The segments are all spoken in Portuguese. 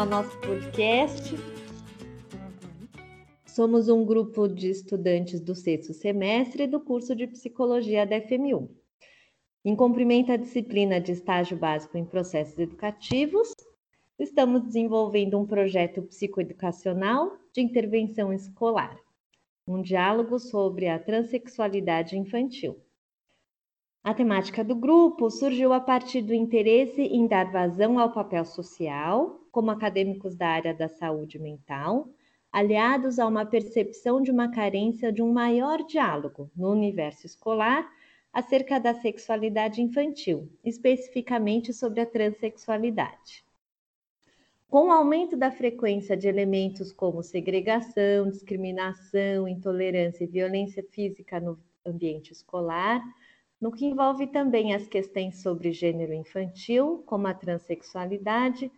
esse é o nosso podcast. Somos um grupo de estudantes do sexto semestre do curso de Psicologia da FMU. Em cumprimento à disciplina de estágio básico em processos educativos, estamos desenvolvendo um projeto psicoeducacional de intervenção escolar, um diálogo sobre a transexualidade infantil. A temática do grupo surgiu a partir do interesse em dar vazão ao papel social, como acadêmicos da área da saúde mental, aliados a uma percepção de uma carência de um maior diálogo no universo escolar acerca da sexualidade infantil, especificamente sobre a transexualidade. Com o aumento da frequência de elementos como segregação, discriminação, intolerância e violência física no ambiente escolar, no que envolve também as questões sobre gênero infantil, como a transexualidade,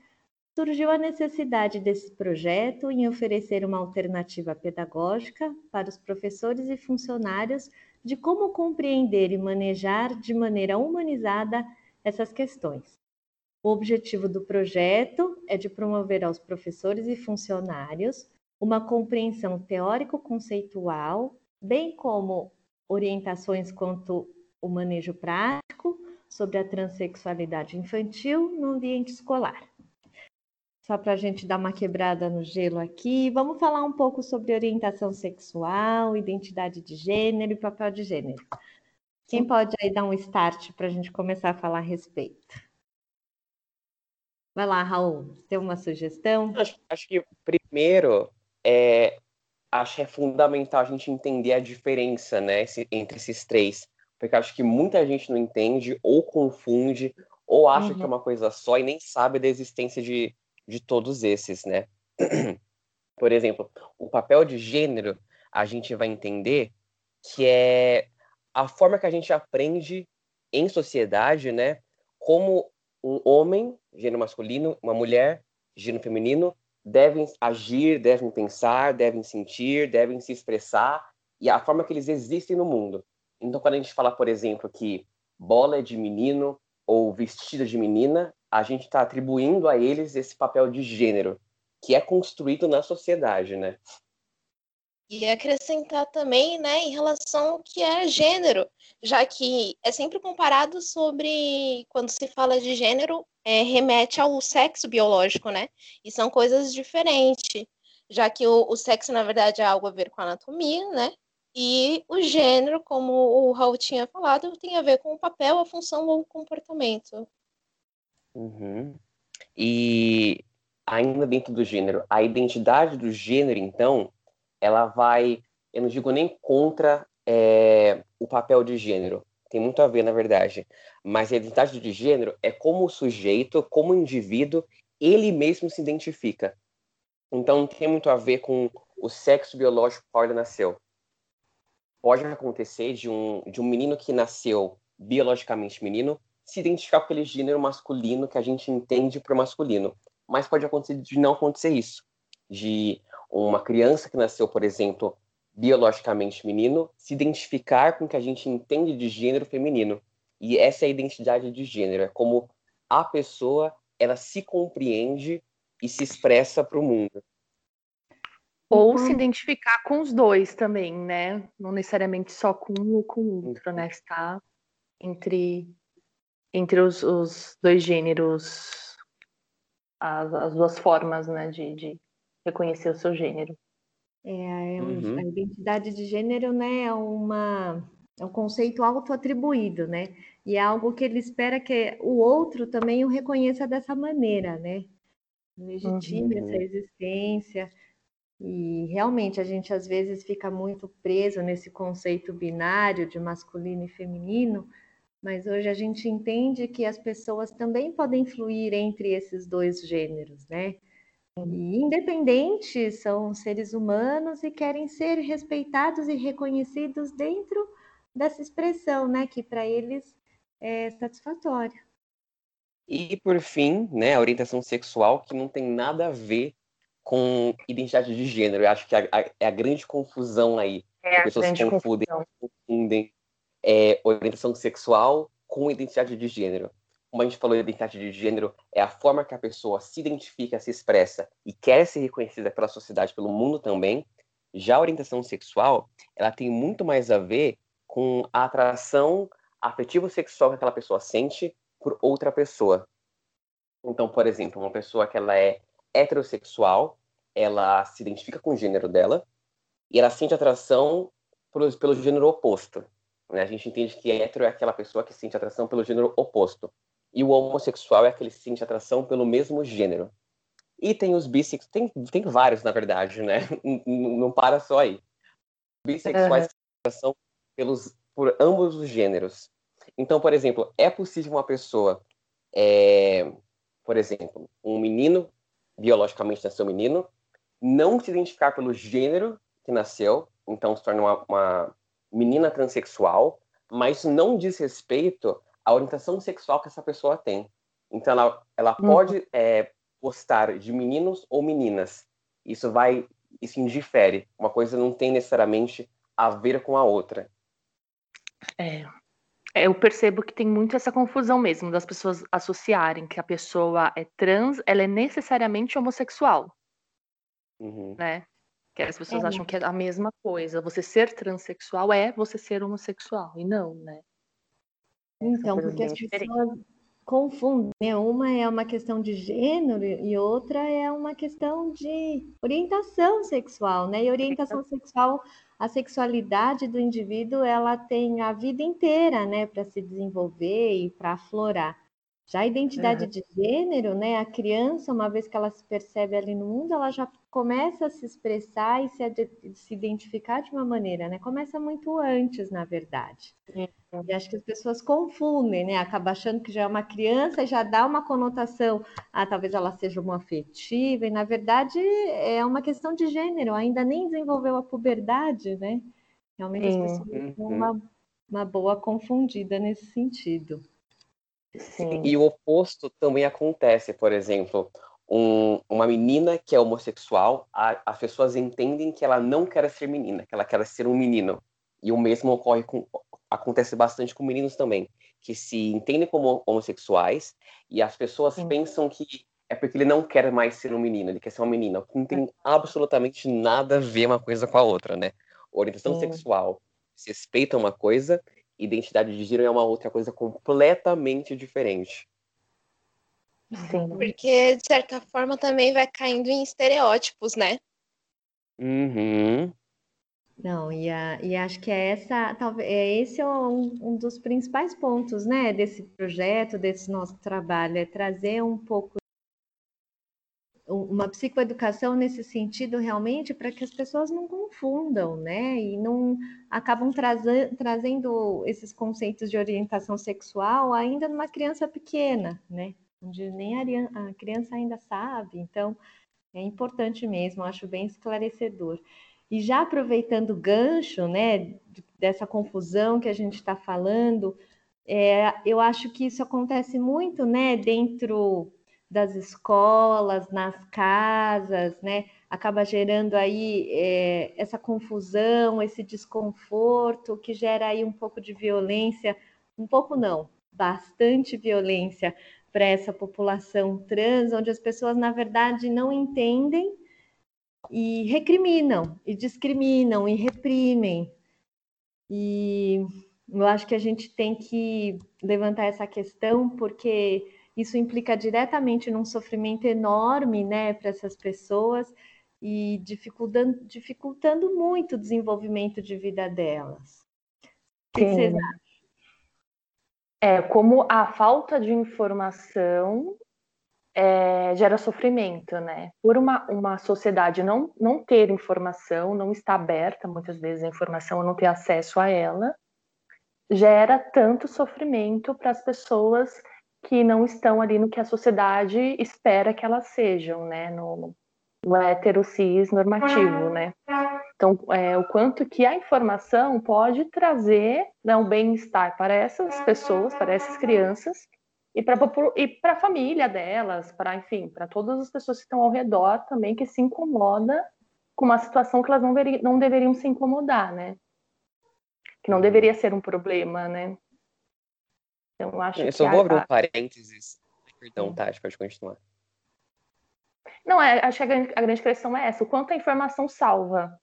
surgiu a necessidade desse projeto em oferecer uma alternativa pedagógica para os professores e funcionários de como compreender e manejar de maneira humanizada essas questões. O objetivo do projeto é de promover aos professores e funcionários uma compreensão teórico-conceitual, bem como orientações quanto o manejo prático sobre a transexualidade infantil no ambiente escolar. Só para a gente dar uma quebrada no gelo aqui, vamos falar um pouco sobre orientação sexual, identidade de gênero e papel de gênero. Quem pode aí dar um start para a gente começar a falar a respeito? Vai lá, Raul, tem uma sugestão? Acho, acho que primeiro é, acho que é fundamental a gente entender a diferença né, entre esses três porque acho que muita gente não entende, ou confunde, ou acha uhum. que é uhum. uma coisa só e nem sabe da existência de, de todos esses, né? Por exemplo, o papel de gênero, a gente vai entender que é a forma que a gente aprende em sociedade, né? Como um homem, gênero masculino, uma mulher, gênero feminino, devem agir, devem pensar, devem sentir, devem se expressar e a forma que eles existem no mundo. Então, quando a gente fala, por exemplo, que bola é de menino ou vestido de menina, a gente está atribuindo a eles esse papel de gênero, que é construído na sociedade, né? E acrescentar também, né, em relação ao que é gênero, já que é sempre comparado sobre, quando se fala de gênero, é, remete ao sexo biológico, né? E são coisas diferentes, já que o, o sexo, na verdade, é algo a ver com a anatomia, né? E o gênero, como o Raul tinha falado, tem a ver com o papel, a função ou o comportamento. Uhum. E ainda dentro do gênero, a identidade do gênero, então, ela vai, eu não digo nem contra é, o papel de gênero, tem muito a ver, na verdade, mas a identidade de gênero é como o sujeito, como o indivíduo, ele mesmo se identifica. Então, não tem muito a ver com o sexo biológico qual ele nasceu pode acontecer de um, de um menino que nasceu biologicamente menino se identificar com aquele gênero masculino que a gente entende por masculino. Mas pode acontecer de não acontecer isso. De uma criança que nasceu, por exemplo, biologicamente menino, se identificar com o que a gente entende de gênero feminino. E essa é a identidade de gênero, é como a pessoa ela se compreende e se expressa para o mundo. Ou se uhum. identificar com os dois também, né? Não necessariamente só com um ou com o outro, né? Está entre, entre os, os dois gêneros, as, as, duas formas, né? De, de reconhecer o seu gênero. É, é uhum. a identidade de gênero, né? É uma é um conceito autoatribuído, né? E é algo que ele espera que o outro também o reconheça dessa maneira, né? Legitime uhum. essa existência. E realmente a gente às vezes fica muito preso nesse conceito binário de masculino e feminino, mas hoje a gente entende que as pessoas também podem fluir entre esses dois gêneros, né? E independentes, são seres humanos e querem ser respeitados e reconhecidos dentro dessa expressão, né? Que para eles é satisfatória. E por fim, né, a orientação sexual que não tem nada a ver com identidade de gênero. Eu acho que a, a, é a grande confusão aí. É as pessoas confundem, confundem é, orientação sexual com identidade de gênero. como a gente falou, identidade de gênero é a forma que a pessoa se identifica, se expressa e quer ser reconhecida pela sociedade, pelo mundo também. Já a orientação sexual, ela tem muito mais a ver com a atração afetivo sexual que aquela pessoa sente por outra pessoa. Então, por exemplo, uma pessoa que ela é heterossexual, ela se identifica com o gênero dela e ela sente atração pelo, pelo gênero oposto. Né? A gente entende que hétero é aquela pessoa que sente atração pelo gênero oposto. E o homossexual é aquele que sente atração pelo mesmo gênero. E tem os bissexuais, tem, tem vários, na verdade, né? Não para só aí. Bissexuais têm atração pelos, por ambos os gêneros. Então, por exemplo, é possível uma pessoa, é, por exemplo, um menino, biologicamente nasceu menino, não se identificar pelo gênero que nasceu, então se torna uma, uma menina transexual, mas não diz respeito à orientação sexual que essa pessoa tem. Então, ela, ela uhum. pode é, gostar de meninos ou meninas. Isso vai, isso indifere. Uma coisa não tem necessariamente a ver com a outra. É. é. Eu percebo que tem muito essa confusão mesmo das pessoas associarem que a pessoa é trans, ela é necessariamente homossexual. Uhum. Né? Que as pessoas é. acham que é a mesma coisa. Você ser transexual é você ser homossexual. E não, né? Então, porque as pessoas confundem. Né? Uma é uma questão de gênero e outra é uma questão de orientação sexual, né? E orientação sexual, a sexualidade do indivíduo, ela tem a vida inteira, né, para se desenvolver e para aflorar. Já a identidade uhum. de gênero, né, a criança, uma vez que ela se percebe ali no mundo, ela já começa a se expressar e se, se identificar de uma maneira, né? Começa muito antes, na verdade. Uhum. E acho que as pessoas confundem, né? Acaba achando que já é uma criança e já dá uma conotação, ah, talvez ela seja uma afetiva, e na verdade é uma questão de gênero, ainda nem desenvolveu a puberdade, né? Realmente as pessoas têm uhum. uma, uma boa confundida nesse sentido. Sim. E o oposto também acontece, por exemplo, um, uma menina que é homossexual, a, as pessoas entendem que ela não quer ser menina, que ela quer ser um menino. E o mesmo ocorre com, acontece bastante com meninos também, que se entendem como homossexuais e as pessoas Sim. pensam que é porque ele não quer mais ser um menino, ele quer ser uma menina. Não tem absolutamente nada a ver uma coisa com a outra, né? Orientação Sim. sexual se respeita uma coisa identidade de gênero é uma outra coisa completamente diferente. Sim. Porque, de certa forma, também vai caindo em estereótipos, né? Uhum. Não, e, a, e acho que é essa, talvez, é esse é um, um dos principais pontos, né, desse projeto, desse nosso trabalho, é trazer um pouco uma psicoeducação nesse sentido realmente para que as pessoas não confundam, né? E não acabam trazendo esses conceitos de orientação sexual ainda numa criança pequena, né? Onde nem a, criança ainda sabe. Então, é importante mesmo, acho bem esclarecedor. E já aproveitando o gancho, né, dessa confusão que a gente está falando, é, eu acho que isso acontece muito, né, dentro das escolas, nas casas, né? Acaba gerando aí é, essa confusão, esse desconforto, que gera aí um pouco de violência, um pouco não, bastante violência para essa população trans, onde as pessoas, na verdade, não entendem e recriminam, e discriminam, e reprimem. E eu acho que a gente tem que levantar essa questão, porque isso implica diretamente num sofrimento enorme, né, para essas pessoas e dificultando, dificultando muito o desenvolvimento de vida delas. O que vocês acham? É, como a falta de informação é, gera sofrimento, né? Por uma, uma sociedade não, não ter informação, não estar aberta muitas vezes a informação, não ter acesso a ela, gera tanto sofrimento para as pessoas que não estão ali no que a sociedade espera que elas sejam, né? No, no cis normativo, né? Então, é, o quanto que a informação pode trazer né, um bem-estar para essas pessoas, para essas crianças e para a família delas, para enfim, para todas as pessoas que estão ao redor também que se incomoda com uma situação que elas não, veri, não deveriam se incomodar, né? Que não deveria ser um problema, né? Então, acho eu só vou abrir um parênteses. Perdão, Tati, pode continuar. Não, é, acho que a grande, a grande questão é essa, o quanto a informação salva,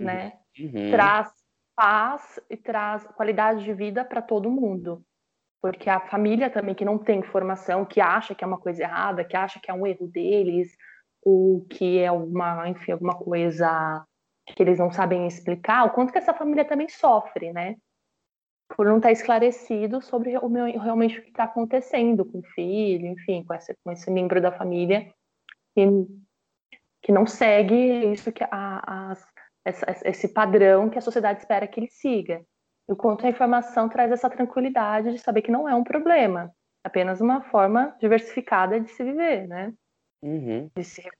uhum. né? Uhum. Traz paz e traz qualidade de vida para todo mundo. Porque a família também que não tem informação, que acha que é uma coisa errada, que acha que é um erro deles, ou que é alguma, enfim, alguma coisa que eles não sabem explicar, o quanto que essa família também sofre, né? Por não estar esclarecido sobre o meu, realmente o que está acontecendo com o filho, enfim, com, essa, com esse membro da família que, que não segue isso que a, a, esse padrão que a sociedade espera que ele siga. E o quanto a informação traz essa tranquilidade de saber que não é um problema, apenas uma forma diversificada de se viver, né? Uhum.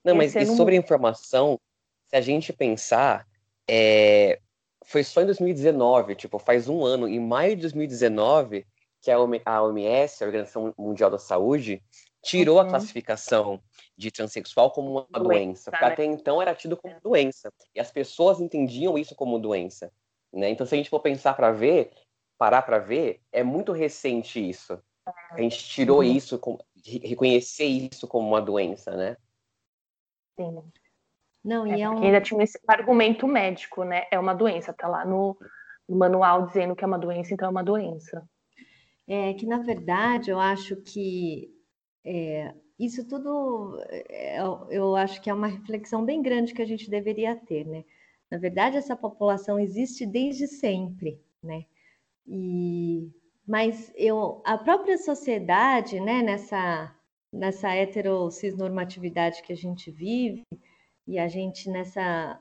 Não, mas e sobre mundo. informação, se a gente pensar, é... foi só em 2019, tipo, faz um ano, em maio de 2019, que a OMS, a Organização Mundial da Saúde, tirou uhum. a classificação de transexual como uma doença, doença porque né? até então era tido como doença, e as pessoas entendiam isso como doença, né? Então, se a gente for pensar para ver, parar para ver, é muito recente isso. A gente tirou uhum. isso, reconhecer isso como uma doença, né? Sim. Não, é, e é um... ainda tinha esse argumento médico, né? É uma doença, tá lá no, no manual dizendo que é uma doença, então é uma doença. É que, na verdade, eu acho que é, isso tudo, é, eu acho que é uma reflexão bem grande que a gente deveria ter, né? Na verdade, essa população existe desde sempre, né? E, mas eu, a própria sociedade, né, nessa, nessa heterocisnormatividade que a gente vive, e a gente nessa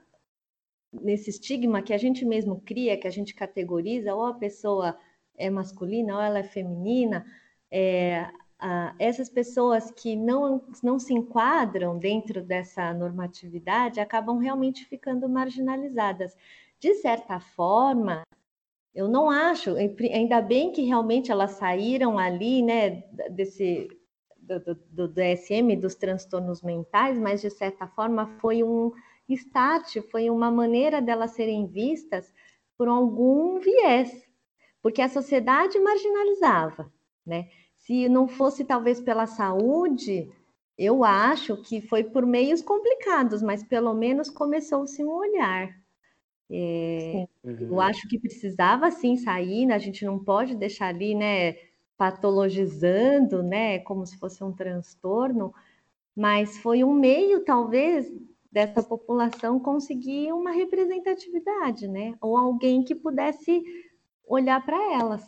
nesse estigma que a gente mesmo cria, que a gente categoriza, ou a pessoa é masculina ou ela é feminina, é, a, essas pessoas que não, não se enquadram dentro dessa normatividade acabam realmente ficando marginalizadas. De certa forma, eu não acho, ainda bem que realmente elas saíram ali, né, desse do, do, do DSM, dos transtornos mentais, mas de certa forma foi um start, foi uma maneira delas serem vistas por algum viés, porque a sociedade marginalizava, né? Se não fosse talvez pela saúde, eu acho que foi por meios complicados, mas pelo menos começou-se um olhar. É, uhum. Eu acho que precisava sim sair, né? a gente não pode deixar ali, né, patologizando, né, como se fosse um transtorno, mas foi um meio, talvez, dessa população conseguir uma representatividade, né, ou alguém que pudesse olhar para elas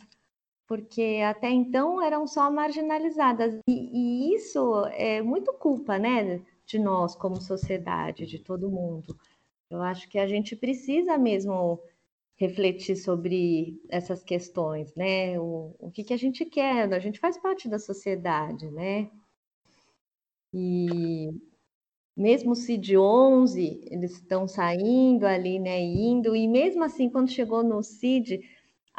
porque até então eram só marginalizadas. E, e, isso é muito culpa, né, de nós como sociedade, de todo mundo. Eu acho que a gente precisa mesmo refletir sobre essas questões, né? O, o que, que a gente quer? A gente faz parte da sociedade, né? E mesmo se de 11 eles estão saindo ali, né, indo, e mesmo assim, quando chegou no CID,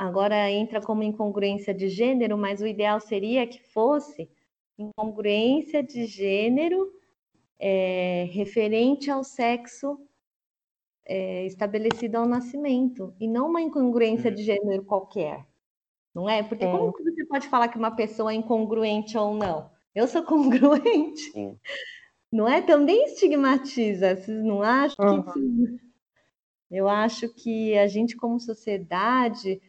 Agora entra como incongruência de gênero, mas o ideal seria que fosse incongruência de gênero é, referente ao sexo é, estabelecido ao nascimento, e não uma incongruência de gênero qualquer. Não é? Porque é. como você pode falar que uma pessoa é incongruente ou não? Eu sou congruente. Sim. Não é? Também estigmatiza. Vocês não acham? Uhum. Que... Eu acho que a gente, como sociedade,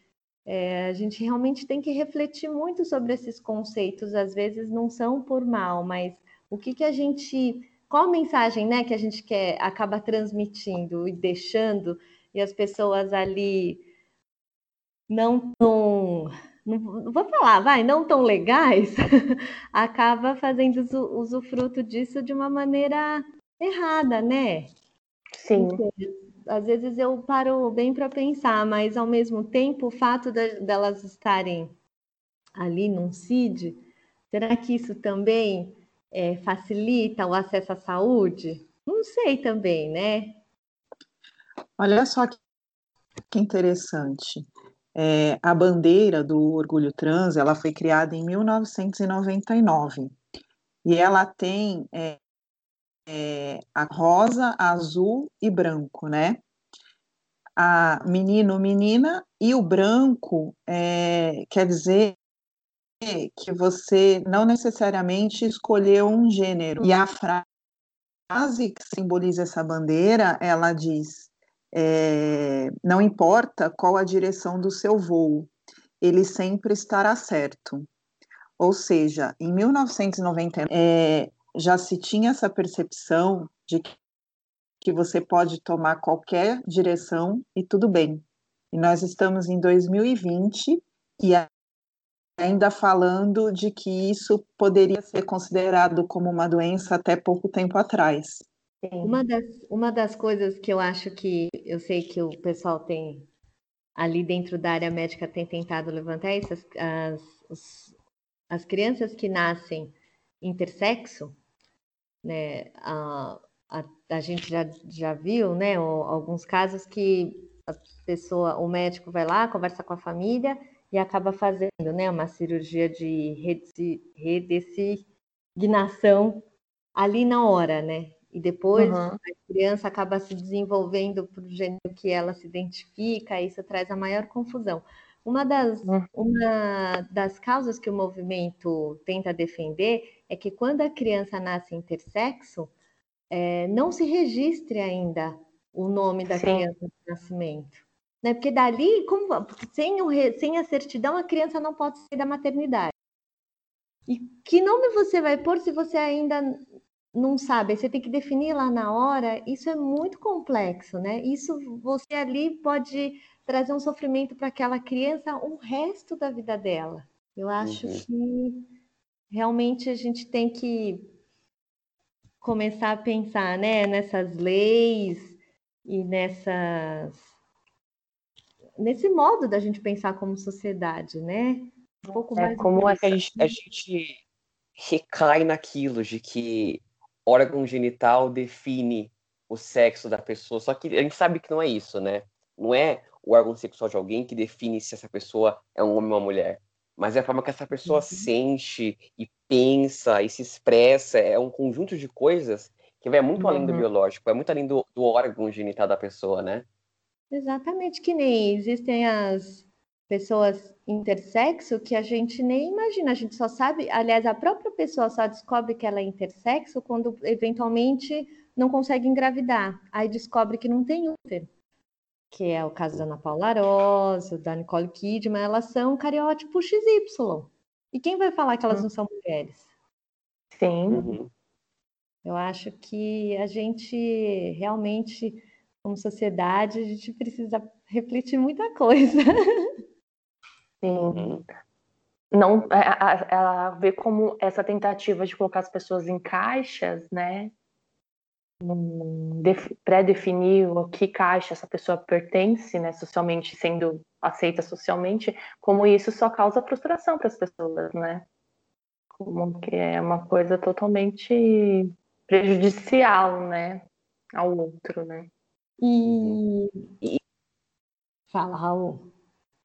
é, a gente realmente tem que refletir muito sobre esses conceitos, às vezes não são por mal, mas o que, que a gente. Qual a mensagem né, que a gente quer acaba transmitindo e deixando, e as pessoas ali não tão. Não, vou falar, vai, não tão legais, acaba fazendo usufruto disso de uma maneira errada, né? Sim às vezes eu paro bem para pensar, mas ao mesmo tempo o fato de, delas estarem ali num CID, será que isso também é, facilita o acesso à saúde? Não sei também, né? Olha só que interessante. É, a bandeira do orgulho trans ela foi criada em 1999 e ela tem é, é, a rosa, azul e branco, né? A menino, menina, e o branco é, quer dizer que você não necessariamente escolheu um gênero. E a frase que simboliza essa bandeira, ela diz: é, não importa qual a direção do seu voo, ele sempre estará certo. Ou seja, em 1990 é, já se tinha essa percepção de que, você pode tomar qualquer direção e tudo bem. E nós estamos em 2020 e ainda falando de que isso poderia ser considerado como uma doença até pouco tempo atrás. Uma das, uma das coisas que eu acho que eu sei que o pessoal tem ali dentro da área médica tem tentado levantar é isso, as, as, as crianças que nascem intersexo, né, a, a, a gente já, já viu, né, alguns casos que a pessoa, o médico vai lá, conversa com a família e acaba fazendo, né, uma cirurgia de redesignação ali na hora, né? E depois uhum. a criança acaba se desenvolvendo para o gênero que ela se identifica, e isso traz a maior confusão. Uma das, uhum. uma das causas que o movimento tenta defender é que quando a criança nasce intersexo, é, não se registre ainda o nome da Sim. criança de nascimento. Né? Porque dali, como, sem, o, sem a certidão, a criança não pode sair da maternidade. E que nome você vai pôr se você ainda não sabe, você tem que definir lá na hora, isso é muito complexo, né? Isso você ali pode trazer um sofrimento para aquela criança o resto da vida dela. Eu acho uhum. que realmente a gente tem que começar a pensar, né, nessas leis e nessas nesse modo da gente pensar como sociedade, né? Um pouco é, mais como é que a gente, a gente recai naquilo de que órgão genital define o sexo da pessoa. Só que a gente sabe que não é isso, né? Não é o órgão sexual de alguém que define se essa pessoa é um homem ou uma mulher. Mas é a forma que essa pessoa uhum. sente e pensa e se expressa. É um conjunto de coisas que vai muito uhum. além do uhum. biológico, é muito além do, do órgão genital da pessoa, né? Exatamente, que nem existem as pessoas intersexo que a gente nem imagina, a gente só sabe, aliás, a própria pessoa só descobre que ela é intersexo quando eventualmente não consegue engravidar, aí descobre que não tem útero, que é o caso da Ana Paula Arósio, da Nicole Kidman, elas são cariótipo XY. E quem vai falar que elas hum. não são mulheres? Sim. Uhum. Eu acho que a gente realmente, como sociedade, a gente precisa refletir muita coisa. Sim. Uhum. Não, ela é, vê como essa tentativa de colocar as pessoas em caixas, né? pré-definir o que caixa essa pessoa pertence, né, socialmente, sendo aceita socialmente, como isso só causa frustração para as pessoas, né? Como que é uma coisa totalmente prejudicial, né, ao outro, né? E, e... fala, Raul.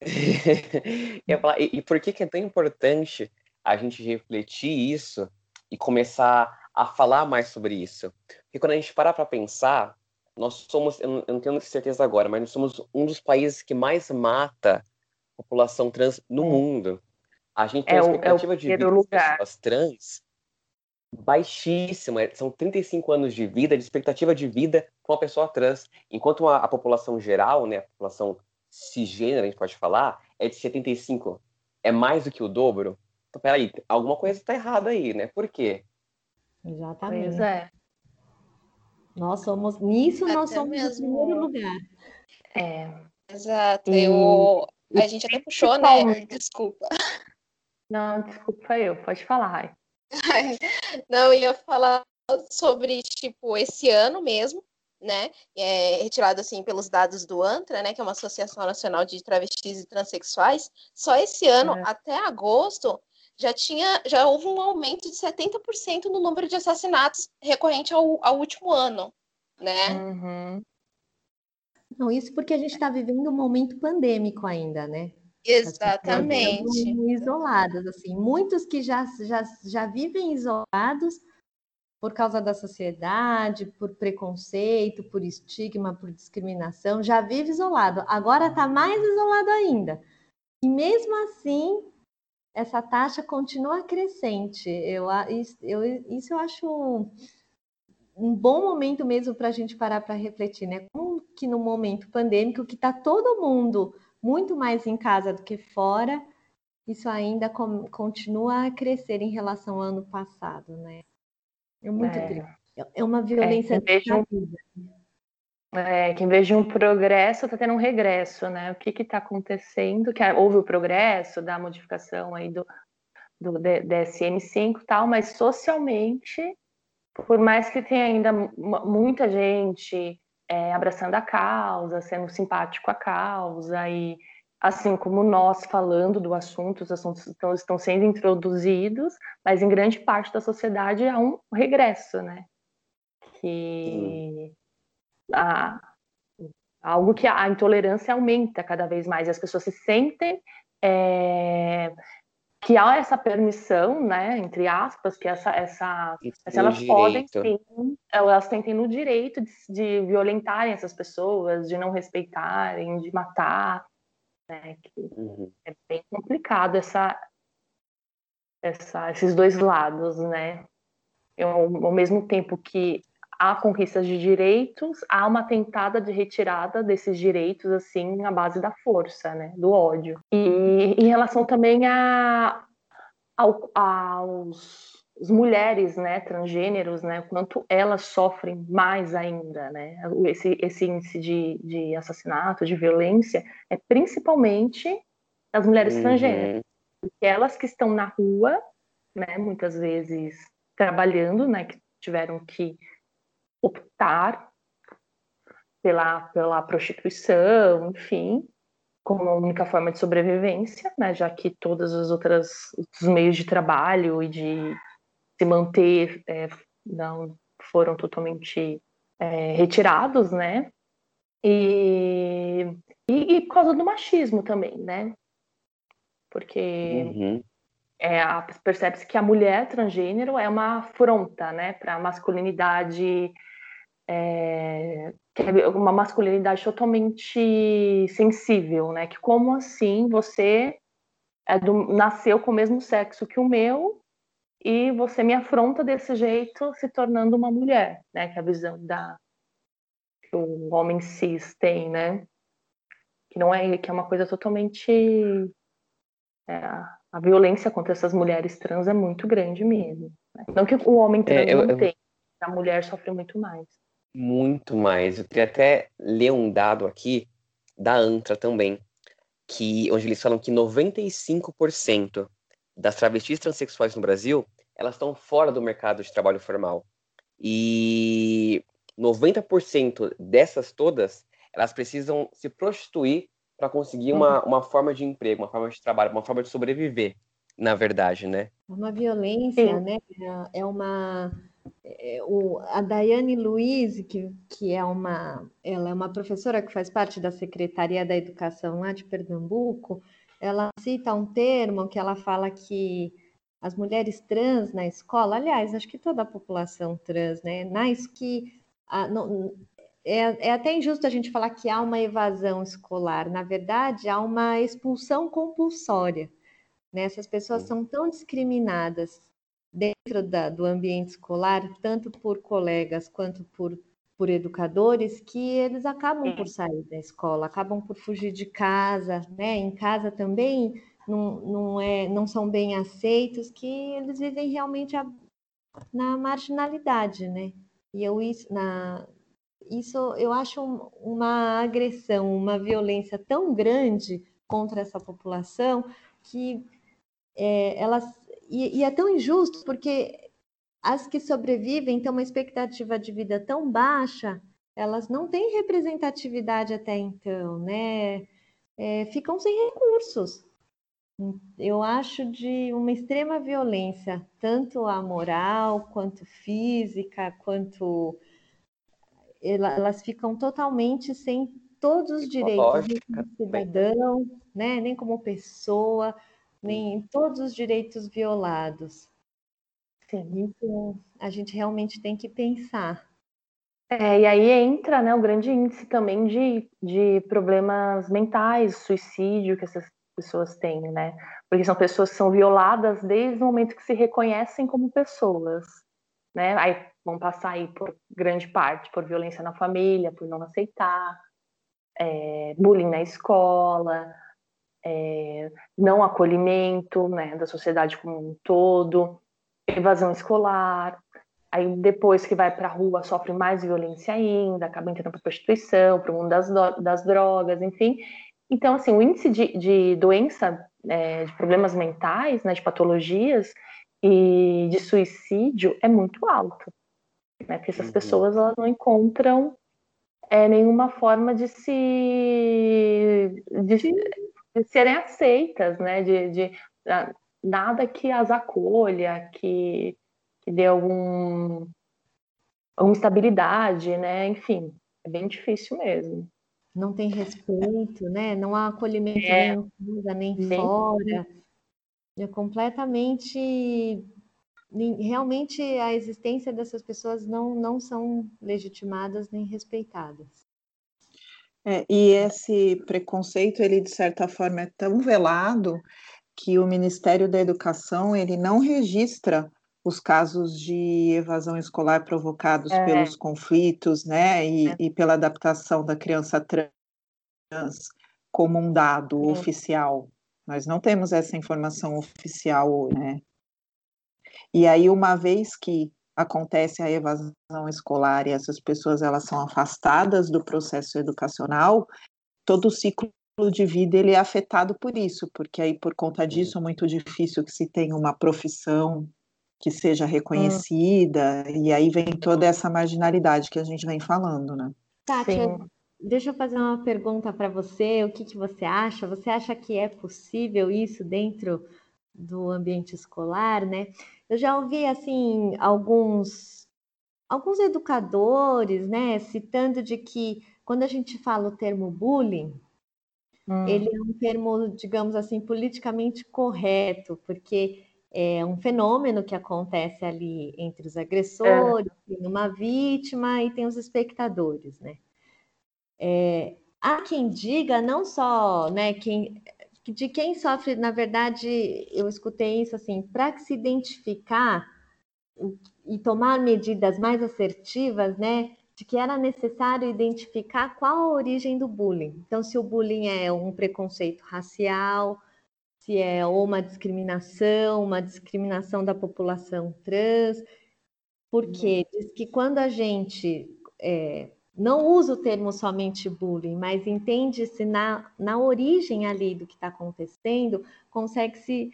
falar, e, e por que, que é tão importante a gente refletir isso e começar a falar mais sobre isso? Porque quando a gente parar para pensar, nós somos, eu não, eu não tenho certeza agora, mas nós somos um dos países que mais mata a população trans no é. mundo. A gente tem é uma expectativa é de vida lugar. das pessoas trans baixíssima, são 35 anos de vida, de expectativa de vida com uma pessoa trans, enquanto a, a população geral, né, a população cisgênero, a gente pode falar, é de 75. É mais do que o dobro? Então, peraí, alguma coisa está errada aí, né? Por quê? Exatamente. Pois é. Nós somos, nisso até nós somos mesmo... o primeiro lugar. É. Exato. E... Eu... A gente até puxou, né? Desculpa. Não, desculpa eu, pode falar. Não, eu ia falar sobre, tipo, esse ano mesmo, né, é, retirado assim pelos dados do ANTRA, né, que é uma Associação Nacional de Travestis e Transsexuais, só esse ano, é. até agosto, já tinha, já houve um aumento de 70% no número de assassinatos recorrente ao, ao último ano, né? Uhum. Não, isso porque a gente está vivendo um momento pandêmico ainda, né? Exatamente. Isolados, assim, muitos que já, já, já vivem isolados por causa da sociedade, por preconceito, por estigma, por discriminação, já vive isolado. Agora está mais isolado ainda. E mesmo assim, essa taxa continua crescente. Eu, eu, isso eu acho um, um bom momento mesmo para a gente parar para refletir, né? Como que no momento pandêmico, que está todo mundo muito mais em casa do que fora, isso ainda com, continua a crescer em relação ao ano passado, né? É muito é. triste. É uma violência é, que, é, que em vez de um progresso, está tendo um regresso, né? O que está acontecendo? Que houve o progresso da modificação aí do, do DSM-5 e tal, mas socialmente, por mais que tenha ainda muita gente é, abraçando a causa, sendo simpático à causa e assim como nós falando do assunto, os assuntos estão, estão sendo introduzidos, mas em grande parte da sociedade há um regresso, né? Que a, algo que a intolerância aumenta cada vez mais e as pessoas se sentem é, que há essa permissão, né, entre aspas, que essa, essa, essa elas direito. podem sim, elas tentem no direito de, de violentarem essas pessoas, de não respeitarem, de matar, né? Uhum. É bem complicado essa, essa, esses dois lados, né? Eu, ao mesmo tempo que há conquistas de direitos, há uma tentada de retirada desses direitos, assim, à base da força, né? Do ódio. E em relação também a, ao, aos as mulheres, né, transgêneros, né, quanto elas sofrem mais ainda, né, esse, esse índice de, de assassinato, de violência, é principalmente as mulheres uhum. transgêneras, porque elas que estão na rua, né, muitas vezes trabalhando, né, que tiveram que optar pela, pela prostituição, enfim, como única forma de sobrevivência, né, já que todas as outras os meios de trabalho e de se manter é, não foram totalmente é, retirados, né? E, e, e, por causa do machismo também, né? Porque uhum. é, percebe-se que a mulher transgênero é uma afronta, né, para a masculinidade, é, é uma masculinidade totalmente sensível, né? Que como assim você é do, nasceu com o mesmo sexo que o meu e você me afronta desse jeito se tornando uma mulher, né? Que é a visão da que o homem cis tem, né? Que não é que é uma coisa totalmente é, a violência contra essas mulheres trans é muito grande mesmo. Né? Não que o homem trans é, eu, não eu... tem, a mulher sofre muito mais. Muito mais. Eu queria até ler um dado aqui da ANTRA também, que onde eles falam que 95% das travestis transexuais no Brasil, elas estão fora do mercado de trabalho formal. E 90% dessas todas, elas precisam se prostituir para conseguir uma, uhum. uma forma de emprego, uma forma de trabalho, uma forma de sobreviver, na verdade, né? É uma violência, Sim. né? É uma é, o, a Daiane Luiz, que, que é uma, ela é uma professora que faz parte da Secretaria da Educação lá de Pernambuco, ela cita um termo que ela fala que as mulheres trans na escola, aliás, acho que toda a população trans, né, na que a, não, é, é, até injusto a gente falar que há uma evasão escolar. Na verdade, há uma expulsão compulsória. Né? Essas pessoas são tão discriminadas dentro da, do ambiente escolar, tanto por colegas quanto por por educadores que eles acabam por sair da escola, acabam por fugir de casa, né? Em casa também não, não, é, não são bem aceitos, que eles vivem realmente a, na marginalidade, né? E eu isso, na, isso eu acho uma agressão, uma violência tão grande contra essa população que é, elas e, e é tão injusto porque as que sobrevivem têm uma expectativa de vida tão baixa, elas não têm representatividade até então, né? É, ficam sem recursos. Eu acho de uma extrema violência, tanto a moral, quanto física, quanto elas ficam totalmente sem todos os direitos, nem como cidadão, né? nem como pessoa, nem todos os direitos violados. Sim. Isso a gente realmente tem que pensar. É, e aí entra né, o grande índice também de, de problemas mentais, suicídio que essas pessoas têm, né? Porque são pessoas que são violadas desde o momento que se reconhecem como pessoas, né? Aí vão passar aí por grande parte por violência na família, por não aceitar, é, bullying na escola, é, não acolhimento, né, da sociedade como um todo, evasão escolar, Aí depois que vai para a rua sofre mais violência ainda, acaba entrando para a prostituição, para o mundo das, das drogas, enfim. Então, assim, o índice de, de doença, é, de problemas mentais, né, de patologias e de suicídio é muito alto, né? Porque essas uhum. pessoas elas não encontram é, nenhuma forma de se de, de serem aceitas, né? De, de, nada que as acolha, que que dê algum, alguma estabilidade, né? Enfim, é bem difícil mesmo. Não tem respeito, né? Não há acolhimento é, nem nem, nem fora. É completamente realmente a existência dessas pessoas não, não são legitimadas nem respeitadas. É, e esse preconceito, ele de certa forma é tão velado que o Ministério da Educação ele não registra os casos de evasão escolar provocados é. pelos conflitos, né, e, é. e, pela adaptação da criança trans como um dado é. oficial. Nós não temos essa informação oficial, né? E aí, uma vez que acontece a evasão escolar e essas pessoas elas são afastadas do processo educacional, todo o ciclo de vida ele é afetado por isso, porque aí por conta disso é muito difícil que se tenha uma profissão que seja hum. reconhecida, hum. e aí vem toda essa marginalidade que a gente vem falando, né? Tati, deixa eu fazer uma pergunta para você, o que, que você acha? Você acha que é possível isso dentro do ambiente escolar, né? Eu já ouvi, assim, alguns, alguns educadores, né, citando de que quando a gente fala o termo bullying, hum. ele é um termo, digamos assim, politicamente correto, porque é um fenômeno que acontece ali entre os agressores, é. tem uma vítima e tem os espectadores, né? É, há quem diga não só, né, quem, de quem sofre, na verdade, eu escutei isso assim, para se identificar e tomar medidas mais assertivas, né, de que era necessário identificar qual a origem do bullying. Então, se o bullying é um preconceito racial, se é uma discriminação, uma discriminação da população trans, porque uhum. diz que quando a gente é, não usa o termo somente bullying, mas entende-se na, na origem ali do que está acontecendo, consegue se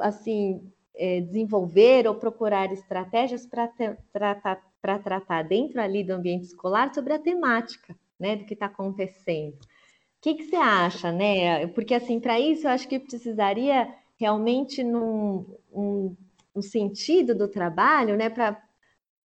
assim é, desenvolver ou procurar estratégias para tratar, tratar dentro ali do ambiente escolar sobre a temática né, do que está acontecendo que, que você acha, né? Porque, assim, para isso eu acho que precisaria realmente num um, um sentido do trabalho, né? Para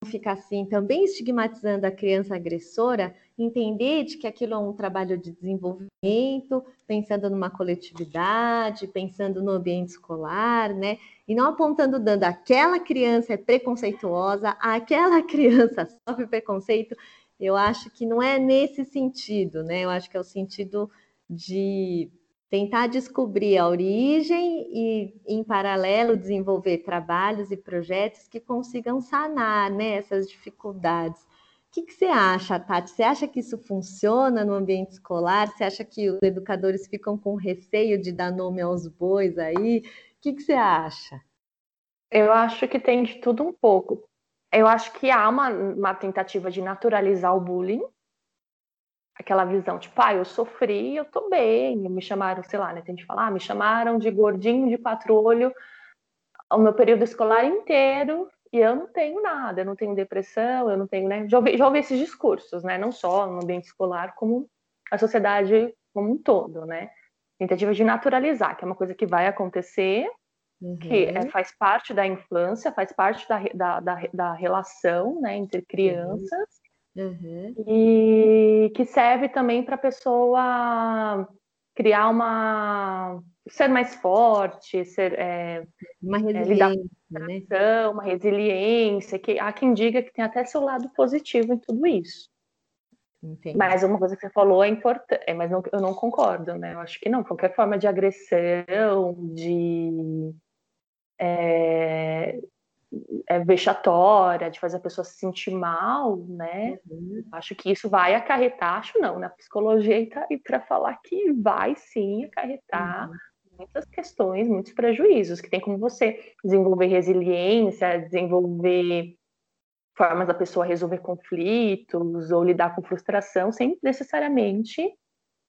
ficar assim, também estigmatizando a criança agressora, entender de que aquilo é um trabalho de desenvolvimento, pensando numa coletividade, pensando no ambiente escolar, né? E não apontando dando aquela criança é preconceituosa, aquela criança sofre preconceito eu acho que não é nesse sentido, né? Eu acho que é o sentido de tentar descobrir a origem e, em paralelo, desenvolver trabalhos e projetos que consigam sanar né, essas dificuldades. O que, que, você acha, Tati? Você acha que isso funciona no ambiente escolar? Você acha que os educadores ficam com receio de dar nome aos bois aí? O que, que você acha? Eu acho que tem de tudo um pouco eu acho que há uma, uma tentativa de naturalizar o bullying, aquela visão, tipo, ah, eu sofri, eu tô bem, me chamaram, sei lá, né, tem gente falar, ah, me chamaram de gordinho de quatro olhos o meu período escolar inteiro e eu não tenho nada, eu não tenho depressão, eu não tenho, né, já ouvi, já ouvi esses discursos, né, não só no ambiente escolar, como a sociedade como um todo, né, tentativa de naturalizar, que é uma coisa que vai acontecer, uhum. que é, faz parte da infância, faz parte da, da, da, da relação né, entre crianças, uhum. E que serve também para a pessoa criar uma ser mais forte, ser é, uma é, resiliência, é, né? uma resiliência, que há quem diga que tem até seu lado positivo em tudo isso. Entendi. Mas uma coisa que você falou é importante, é, mas não, eu não concordo, né? Eu acho que não. Qualquer forma de agressão, de é, é vexatória, de fazer a pessoa se sentir mal, né? Uhum. Acho que isso vai acarretar, acho não, na né? psicologia está aí para falar que vai sim acarretar uhum. muitas questões, muitos prejuízos, que tem como você desenvolver resiliência, desenvolver formas da pessoa resolver conflitos ou lidar com frustração, sem necessariamente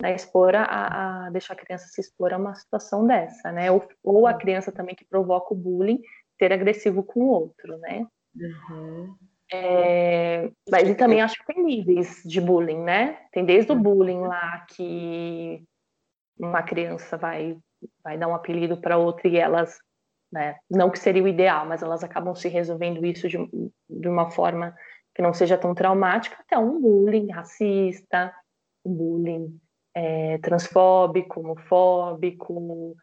né, expor a, a, deixar a criança se expor a uma situação dessa, né? Ou, ou a criança também que provoca o bullying ser agressivo com o outro, né? Uhum. É, mas e também acho que tem níveis de bullying, né? Tem desde o uhum. bullying lá que uma criança vai vai dar um apelido para outra e elas né? Não que seria o ideal, mas elas acabam se resolvendo isso de, de uma forma que não seja tão traumática, até um bullying racista, um bullying é, transfóbico, homofóbico,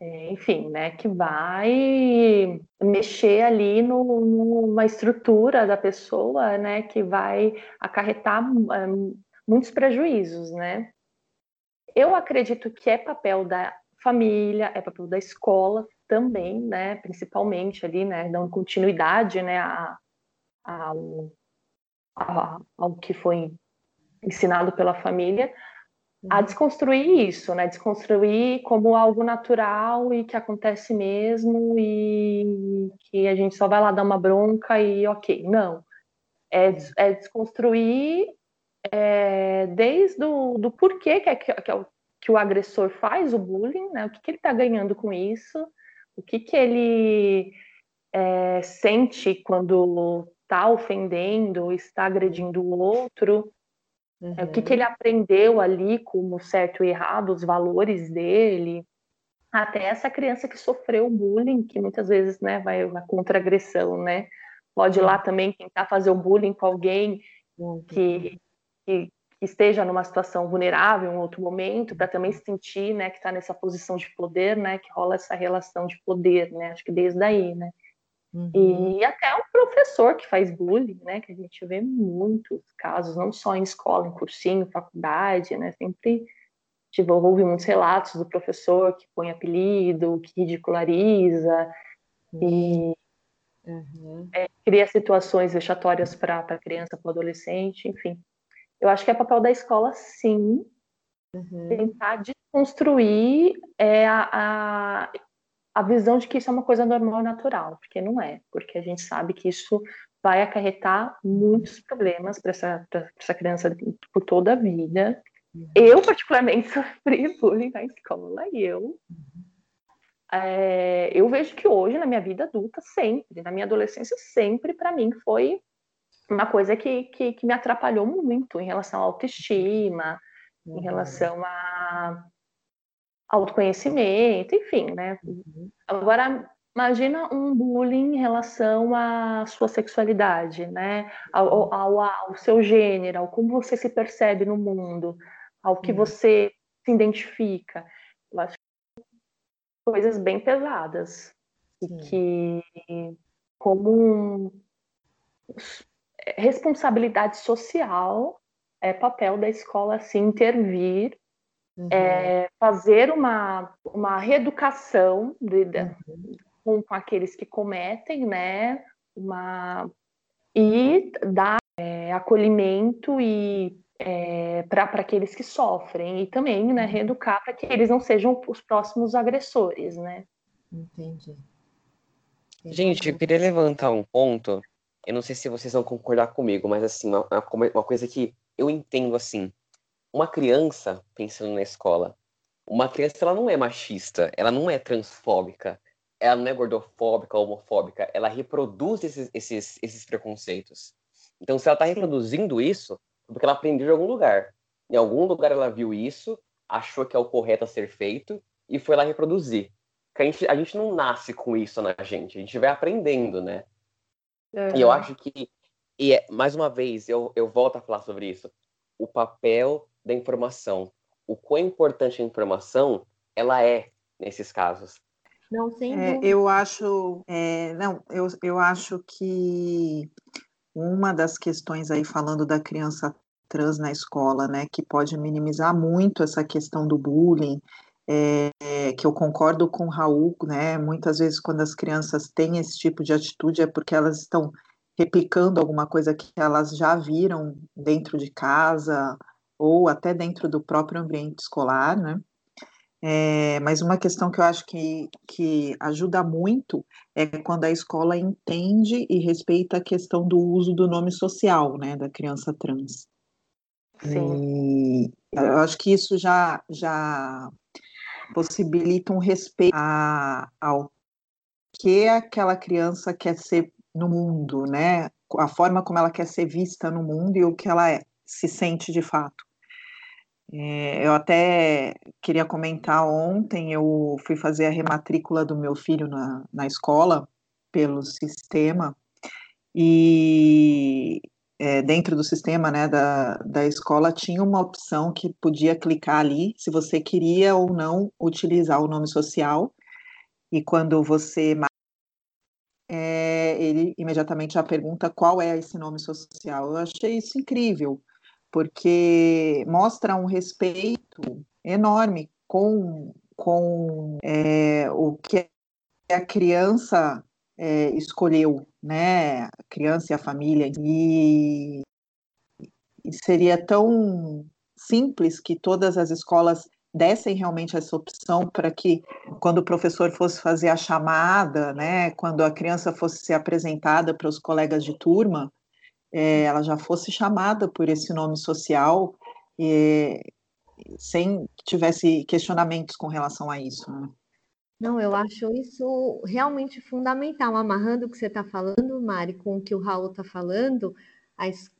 enfim, né, que vai mexer ali no, numa estrutura da pessoa, né, que vai acarretar é, muitos prejuízos, né. Eu acredito que é papel da família, é papel da escola também, né, principalmente ali, né, dando continuidade, né, a, a, ao, ao que foi ensinado pela família, a uhum. desconstruir isso, né, desconstruir como algo natural e que acontece mesmo e que a gente só vai lá dar uma bronca e ok, não, é, é. desconstruir é, desde o do porquê que, é, que, que, é que o agressor faz o bullying, né, o que, que ele está ganhando com isso, o que, que ele é, sente quando está ofendendo, está agredindo o outro, uhum. é, o que, que ele aprendeu ali como certo e errado, os valores dele, até essa criança que sofreu bullying, que muitas vezes né, vai na contra-agressão, né? Pode ir lá também tentar fazer o bullying com alguém uhum. que, que, que esteja numa situação vulnerável em outro momento, para também sentir, né, que está nessa posição de poder, né, que rola essa relação de poder, né, acho que desde aí, né. Uhum. E até o professor que faz bullying, né, que a gente vê muitos casos, não só em escola, em cursinho, faculdade, né, sempre tipo, ouve muitos relatos do professor que põe apelido, que ridiculariza uhum. e uhum. É, cria situações vexatórias para a criança, para o adolescente, enfim. Eu acho que é papel da escola, sim, uhum. tentar desconstruir é, a, a, a visão de que isso é uma coisa normal e natural, porque não é, porque a gente sabe que isso vai acarretar muitos problemas para essa, essa criança por toda a vida. Uhum. Eu, particularmente, sofri bullying na escola e eu. Uhum. É, eu vejo que hoje, na minha vida adulta, sempre, na minha adolescência, sempre, para mim, foi uma coisa que, que, que, me atrapalhou muito em relação à autoestima, uhum. em relação a autoconhecimento, enfim, né? Uhum. Agora, imagina um bullying em relação à sua sexualidade, né? Ao, uhum. ao, ao, seu gênero, ao como você se percebe no mundo, ao que uhum. você se identifica. Eu acho que coisas bem pesadas. E que, como um, responsabilidade social é papel da escola assim intervir uhum. é, fazer uma, uma reeducação de, de, uhum. com, com, aqueles que cometem né uma e dar é, acolhimento e é, para aqueles que sofrem e também né, uhum. reeducar para que eles não sejam os próximos agressores né entendi Gente, eu queria levantar um ponto eu não sei se vocês vão concordar comigo, mas assim, uma, uma coisa que eu entendo assim, uma criança, pensando na escola, uma criança ela não é machista, ela não é transfóbica, ela não é gordofóbica, homofóbica, ela reproduz esses, esses, esses preconceitos. Então, se ela está reproduzindo isso, é porque ela aprendeu de algum lugar. Em algum lugar ela viu isso, achou que é o correto a ser feito e foi lá reproduzir. a gente, a gente não nasce com isso na gente, a gente vai aprendendo, né? Uhum. E eu acho que, e é, mais uma vez, eu, eu volto a falar sobre isso, o papel da informação. O quão importante a informação ela é nesses casos. Não, sem é, eu acho, é, não, eu, eu acho que uma das questões aí falando da criança trans na escola, né, que pode minimizar muito essa questão do bullying, é, que eu concordo com o Raul, né, muitas vezes quando as crianças têm esse tipo de atitude é porque elas estão replicando alguma coisa que elas já viram dentro de casa ou até dentro do próprio ambiente escolar, né, é, mas uma questão que eu acho que, que ajuda muito é quando a escola entende e respeita a questão do uso do nome social, né, da criança trans. Sim. E eu acho que isso já, já possibilita um respeito a, ao que aquela criança quer ser no mundo, né, a forma como ela quer ser vista no mundo e o que ela é, se sente de fato. É, eu até queria comentar ontem, eu fui fazer a rematrícula do meu filho na, na escola pelo sistema, e é, dentro do sistema né, da, da escola tinha uma opção que podia clicar ali se você queria ou não utilizar o nome social, e quando você é, ele imediatamente já pergunta qual é esse nome social. Eu achei isso incrível, porque mostra um respeito enorme com, com é, o que a criança é, escolheu, né? A criança e a família. E, e seria tão simples que todas as escolas dessem realmente essa opção para que quando o professor fosse fazer a chamada, né, quando a criança fosse ser apresentada para os colegas de turma, é, ela já fosse chamada por esse nome social e, sem que tivesse questionamentos com relação a isso. Né? Não, eu acho isso realmente fundamental. Amarrando o que você está falando, Mari, com o que o Raul está falando,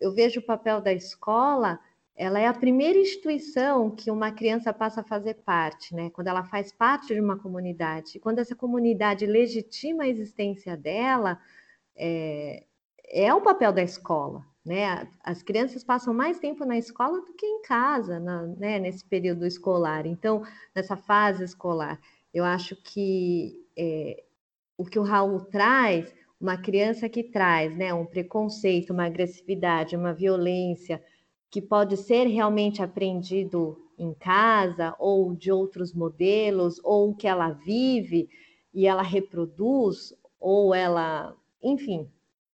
eu vejo o papel da escola, ela é a primeira instituição que uma criança passa a fazer parte, né? Quando ela faz parte de uma comunidade. Quando essa comunidade legitima a existência dela, é, é o papel da escola, né? As crianças passam mais tempo na escola do que em casa, na, né? nesse período escolar. Então, nessa fase escolar, eu acho que é, o que o Raul traz, uma criança que traz, né, um preconceito, uma agressividade, uma violência, que pode ser realmente aprendido em casa ou de outros modelos, ou que ela vive e ela reproduz, ou ela, enfim,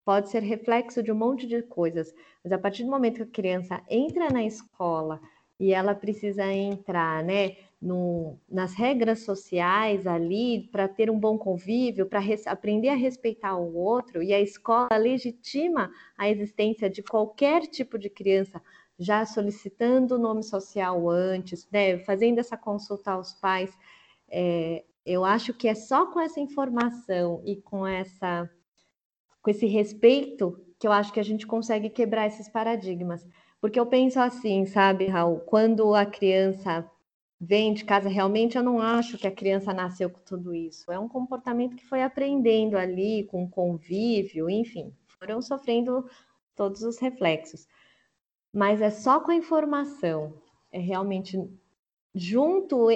pode ser reflexo de um monte de coisas, mas a partir do momento que a criança entra na escola e ela precisa entrar, né, no, nas regras sociais ali para ter um bom convívio, para aprender a respeitar o outro, e a escola legitima a existência de qualquer tipo de criança, já solicitando o nome social antes, né, fazendo essa consulta aos pais. É, eu acho que é só com essa informação e com essa com esse respeito que eu acho que a gente consegue quebrar esses paradigmas. Porque eu penso assim, sabe, Raul, quando a criança vem de casa, realmente eu não acho que a criança nasceu com tudo isso. É um comportamento que foi aprendendo ali, com convívio, enfim, foram sofrendo todos os reflexos. Mas é só com a informação, é realmente junto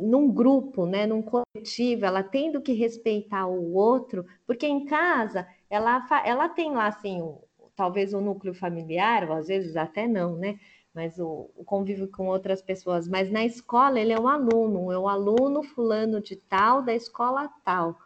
num grupo, né, num coletivo, ela tendo que respeitar o outro, porque em casa ela, ela tem lá assim, o, talvez o núcleo familiar, ou às vezes até não, né? Mas o, o convívio com outras pessoas. Mas na escola ele é um aluno, é o aluno fulano de tal da escola tal.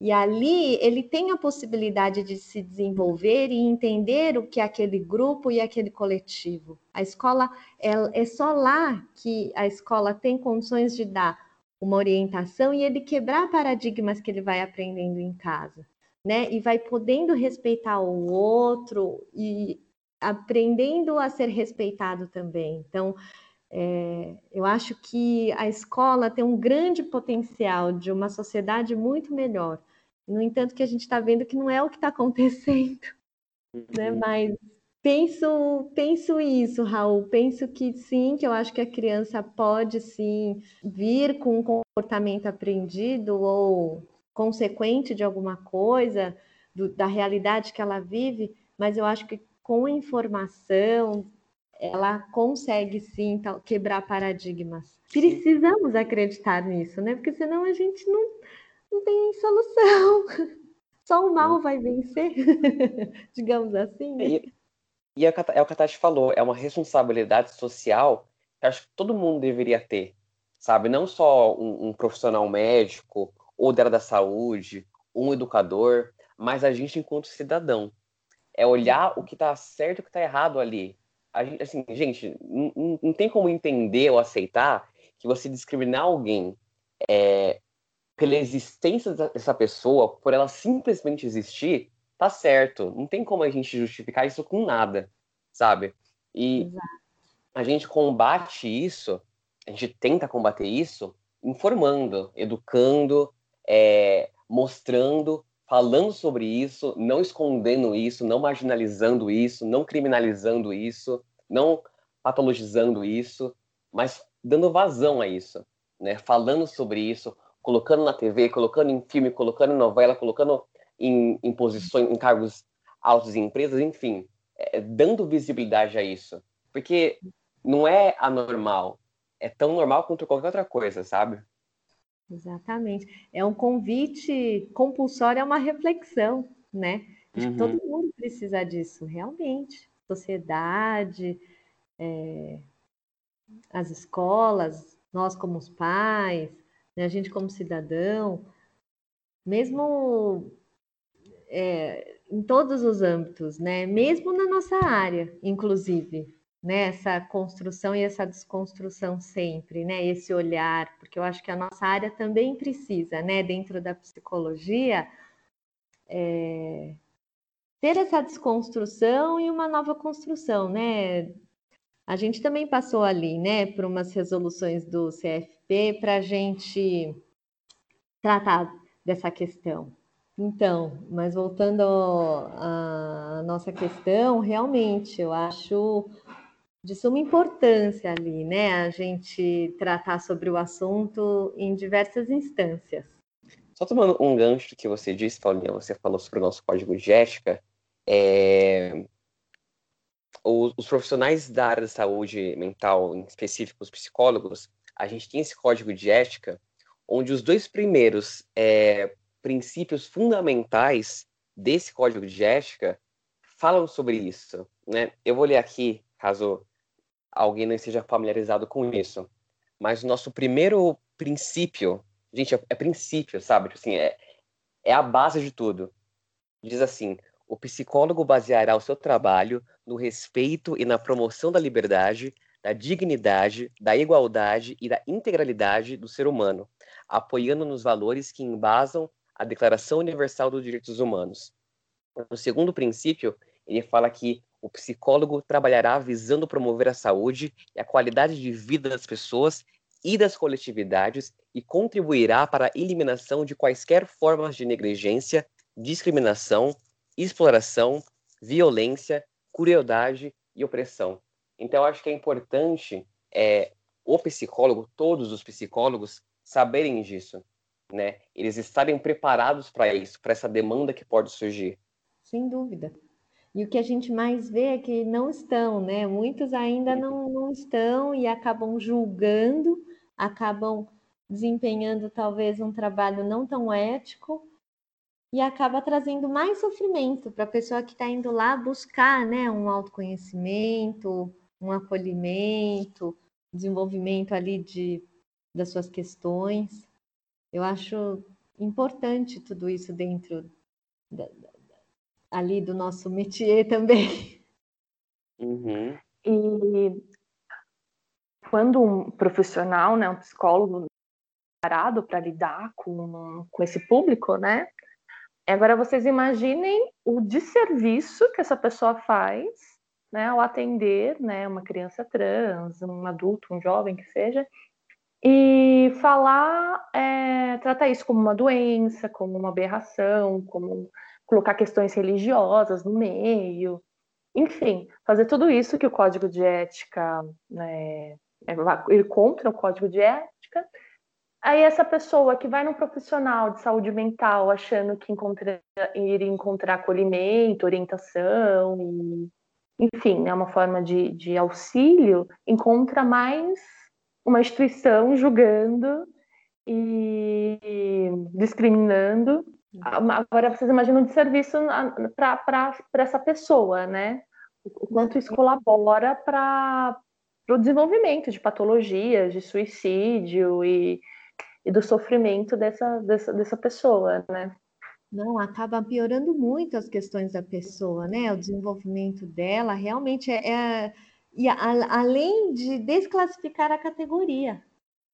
E ali ele tem a possibilidade de se desenvolver e entender o que é aquele grupo e aquele coletivo. A escola é, é só lá que a escola tem condições de dar uma orientação e ele quebrar paradigmas que ele vai aprendendo em casa, né? E vai podendo respeitar o outro e aprendendo a ser respeitado também. Então, é, eu acho que a escola tem um grande potencial de uma sociedade muito melhor. No entanto, que a gente está vendo que não é o que está acontecendo, né? Uhum. Mas penso, penso isso, Raul. Penso que sim, que eu acho que a criança pode sim vir com um comportamento aprendido ou consequente de alguma coisa, do, da realidade que ela vive, mas eu acho que com informação, ela consegue sim quebrar paradigmas. Precisamos acreditar nisso, né? Porque senão a gente não, não tem solução. Só o mal vai vencer, digamos assim. Né? E, E é, é o que a Tati falou, é uma responsabilidade social que acho que todo mundo deveria ter, sabe? Não só um, um profissional médico, ou da área da saúde, um educador, mas a gente enquanto cidadão. É olhar o que está certo e o que está errado ali. A gente, assim, gente, não, não, tem como entender ou aceitar que você discriminar alguém é, pela existência dessa pessoa, por ela simplesmente existir, tá certo. Não tem como a gente justificar isso com nada, sabe? E Exato. a gente combate isso, a gente tenta combater isso informando, educando, é, mostrando, falando sobre isso, não escondendo isso, não marginalizando isso, não criminalizando isso, não patologizando isso, mas dando vazão a isso, né? Falando sobre isso, colocando na TV, colocando em filme, colocando em novela, colocando em, em posições, em cargos altos em empresas, enfim, é, dando visibilidade a isso. Porque não é anormal, é tão normal quanto qualquer outra coisa, sabe? Exatamente. É um convite compulsório a uma reflexão, né? Acho uhum. que todo mundo precisa disso, realmente. Sociedade, é, as escolas, nós como os pais, né, a gente como cidadão, mesmo é, em todos os âmbitos, né? Mesmo na nossa área, inclusive, né? Essa construção e essa desconstrução sempre, né? Esse olhar, porque eu acho que a nossa área também precisa, né? Dentro da psicologia, é, ter essa desconstrução e uma nova construção, né? A gente também passou ali, né, por umas resoluções do Para a gente tratar dessa questão. Então, mas voltando à nossa questão, realmente eu acho de suma importância ali, né, a gente tratar sobre o assunto em diversas instâncias. Só tomando um gancho que você disse, Paulinha, você falou sobre o nosso código de ética, é, os, os, profissionais da área da saúde mental, em específico os psicólogos, a gente tem esse código de ética, onde os dois primeiros é, princípios fundamentais desse código de ética falam sobre isso. Né? Eu vou ler aqui, caso alguém não esteja familiarizado com isso. Mas o nosso primeiro princípio, gente, é, é princípio, sabe? Assim, é, é a base de tudo. Diz assim: o psicólogo baseará o seu trabalho no respeito e na promoção da liberdade, da dignidade, da igualdade e da integralidade do ser humano, apoiando nos valores que embasam a Declaração Universal dos Direitos Humanos. No segundo princípio, ele fala que o psicólogo trabalhará visando promover a saúde e a qualidade de vida das pessoas e das coletividades e contribuirá para a eliminação de quaisquer formas de negligência, discriminação, exploração, violência, crueldade e opressão. Então, acho que é importante é, o psicólogo, todos os psicólogos, saberem disso, né? Eles estarem preparados para isso, para essa demanda que pode surgir. Sem dúvida. E o que a gente mais vê é que não estão, né? Muitos ainda não, não estão e acabam julgando, acabam desempenhando talvez um trabalho não tão ético e acaba trazendo mais sofrimento para a pessoa que está indo lá buscar né, um autoconhecimento, um acolhimento, desenvolvimento ali de, das suas questões. Eu acho importante tudo isso dentro da, ali do nosso métier também. Uhum. E quando um profissional, né, um psicólogo parado para lidar com, com esse público, né? Agora vocês imaginem o desserviço que essa pessoa faz, né, ao atender, né, uma criança trans, um adulto, um jovem que seja, e falar, é, tratar isso como uma doença, como uma aberração, como colocar questões religiosas no meio, enfim, fazer tudo isso que o código de ética, né, é, ir contra o código de ética. Aí essa pessoa que vai num profissional de saúde mental achando que encontra, iria encontrar acolhimento, orientação, e, enfim, é uma forma de, de auxílio, encontra mais uma instituição julgando e discriminando Agora vocês imaginam de serviço para essa pessoa, né? o quanto isso colabora para o desenvolvimento de patologias, de suicídio e, e do sofrimento dessa, dessa, dessa pessoa, né? Não, acaba piorando muito as questões da pessoa, né? O desenvolvimento dela realmente é, é e a, além de desclassificar a categoria,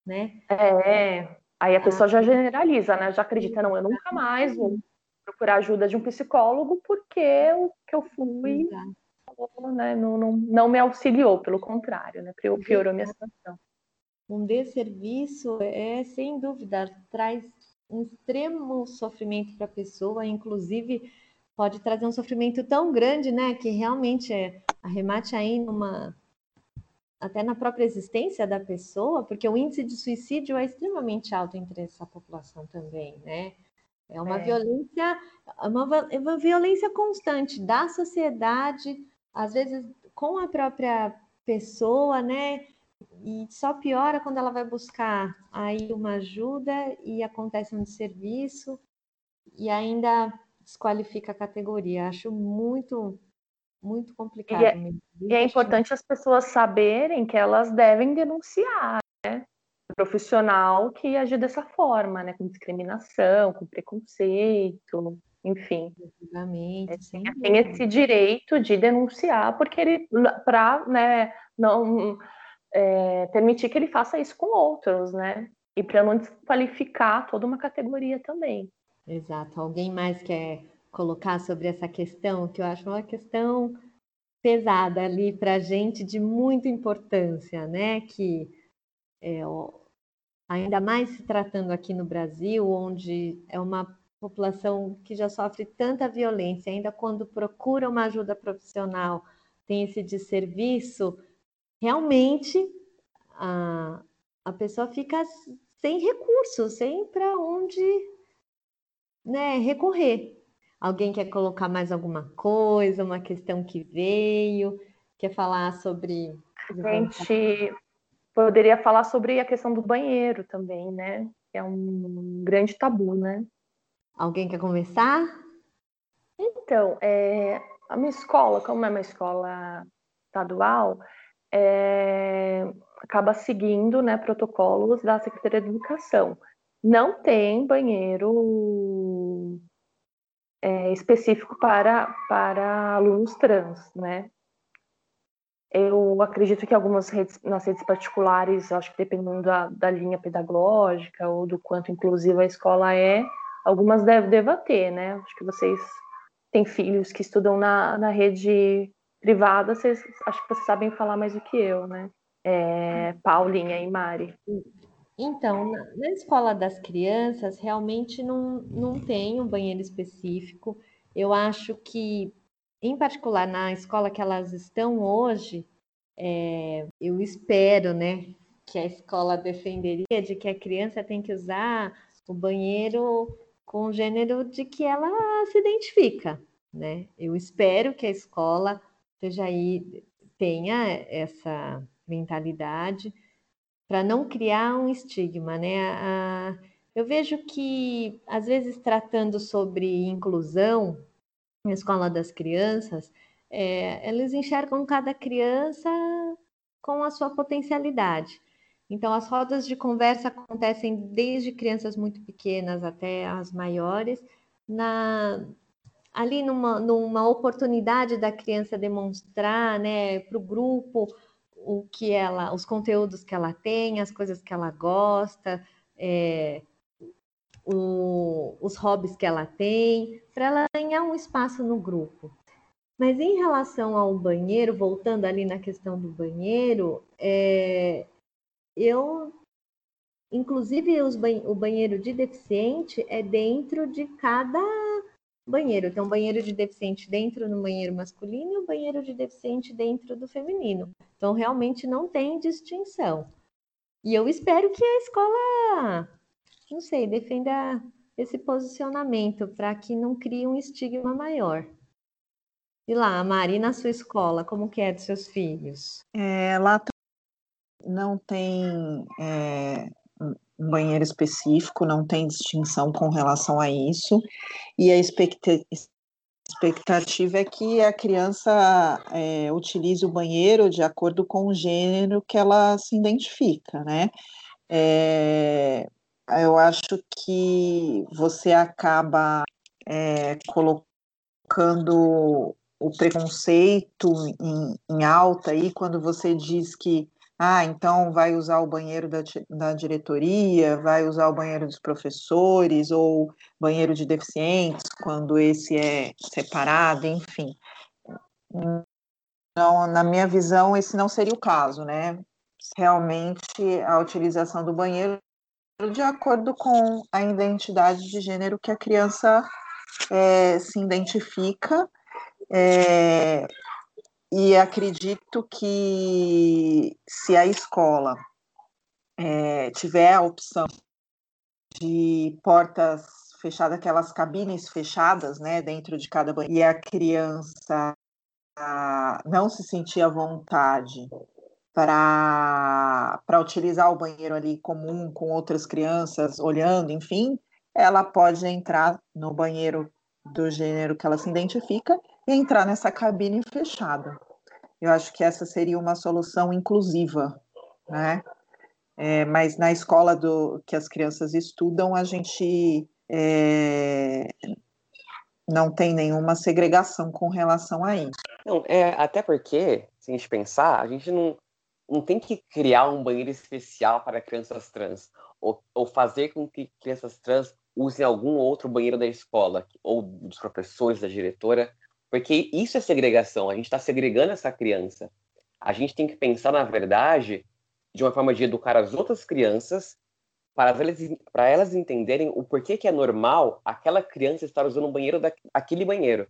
né? É, aí a pessoa já generaliza, né? Já acredita, não, eu nunca mais vou procurar ajuda de um psicólogo porque o que eu fui né, não, não, não me auxiliou, pelo contrário, né? Piorou minha situação. Um desserviço é, sem dúvida, traz um extremo sofrimento para a pessoa, inclusive pode trazer um sofrimento tão grande, né, que realmente é, arremate aí numa até na própria existência da pessoa, porque o índice de suicídio é extremamente alto entre essa população também, né? É uma é. violência, uma, é uma violência constante da sociedade, às vezes com a própria pessoa, né? E só piora quando ela vai buscar aí uma ajuda e acontece um desserviço e ainda desqualifica a categoria. Acho muito, muito complicado. E é, e é importante as pessoas saberem que elas devem denunciar, né? O profissional que agir dessa forma, né? Com discriminação, com preconceito, enfim. Exatamente. É, tem esse direito de denunciar, porque ele, para, né, não é, permitir que ele faça isso com outros, né? E para não desqualificar toda uma categoria também. Exato. Alguém mais quer colocar sobre essa questão, que eu acho uma questão pesada ali para a gente, de muita importância, né? Que é, ainda mais se tratando aqui no Brasil, onde é uma população que já sofre tanta violência, ainda quando procura uma ajuda profissional, tem esse desserviço, realmente a, a pessoa fica sem recursos, sem para onde né, recorrer. Alguém quer colocar mais alguma coisa, uma questão que veio, quer falar sobre. A gente poderia falar sobre a questão do banheiro também, né? Que é um grande tabu, né? Alguém quer conversar? Então, é, a minha escola, como é uma escola estadual, é, acaba seguindo né, protocolos da Secretaria de Educação. Não tem banheiro é, específico para, para alunos trans, né? Eu acredito que algumas redes, nas redes particulares, acho que dependendo da, da linha pedagógica ou do quanto inclusiva a escola é, algumas deve, deva ter, né? Acho que vocês têm filhos que estudam na, na rede privada, vocês, acho que vocês sabem falar mais do que eu, né? É, Paulinha e Mari. Então, na, escola das crianças, realmente não, não tem um banheiro específico. Eu acho que, em particular, na escola que elas estão hoje, é, eu espero, né, que a escola defenderia de que a criança tem que usar o banheiro com o gênero de que ela se identifica, né? Eu espero que a escola aí tenha essa mentalidade para não criar um estigma, né? A, eu vejo que às vezes tratando sobre inclusão na escola das crianças, é, eles enxergam cada criança com a sua potencialidade. Então, as rodas de conversa acontecem desde crianças muito pequenas até as maiores, na, ali numa, numa oportunidade da criança demonstrar né, para o grupo o que ela, os conteúdos que ela tem, as coisas que ela gosta, é, o, os hobbies que ela tem, para ela ganhar um espaço no grupo. Mas em relação ao banheiro, voltando ali na questão do banheiro, é, eu, inclusive, o banheiro de deficiente é dentro de cada banheiro. Tem um banheiro de deficiente dentro no banheiro masculino e um banheiro de deficiente dentro do feminino. Então, realmente não tem distinção. E eu espero que a escola, não sei, defenda esse posicionamento para que não crie um estigma maior. E lá, Mari, na sua escola, como que é dos seus filhos? É, lá não tem é, um banheiro específico, não tem distinção com relação a isso, e a expectativa é que a criança é, utilize o banheiro de acordo com o gênero que ela se identifica, né? É, eu acho que você acaba é, colocando o preconceito em, em alta aí quando você diz que ah, então vai usar o banheiro da, da diretoria, vai usar o banheiro dos professores ou banheiro de deficientes, quando esse é separado, enfim. Então, na minha visão, esse não seria o caso, né? Realmente, a utilização do banheiro de acordo com a identidade de gênero que a criança é, se identifica. É, e acredito que se a escola é, tiver a opção de portas fechadas, aquelas cabines fechadas, né, dentro de cada banheiro, e a criança não se sentir à vontade para utilizar o banheiro ali comum com outras crianças olhando, enfim, ela pode entrar no banheiro do gênero que ela se identifica entrar nessa cabine fechada. Eu acho que essa seria uma solução inclusiva, né? É, mas na escola do, que as crianças estudam, a gente é, não tem nenhuma segregação com relação a isso. Não, é, até porque, se a gente pensar, a gente não, não tem que criar um banheiro especial para crianças trans, ou, ou fazer com que crianças trans usem algum outro banheiro da escola, ou dos professores, da diretora, porque isso é segregação, a gente está segregando essa criança. A gente tem que pensar, na verdade, de uma forma de educar as outras crianças para elas, para elas entenderem o porquê que é normal aquela criança estar usando um banheiro daquele banheiro.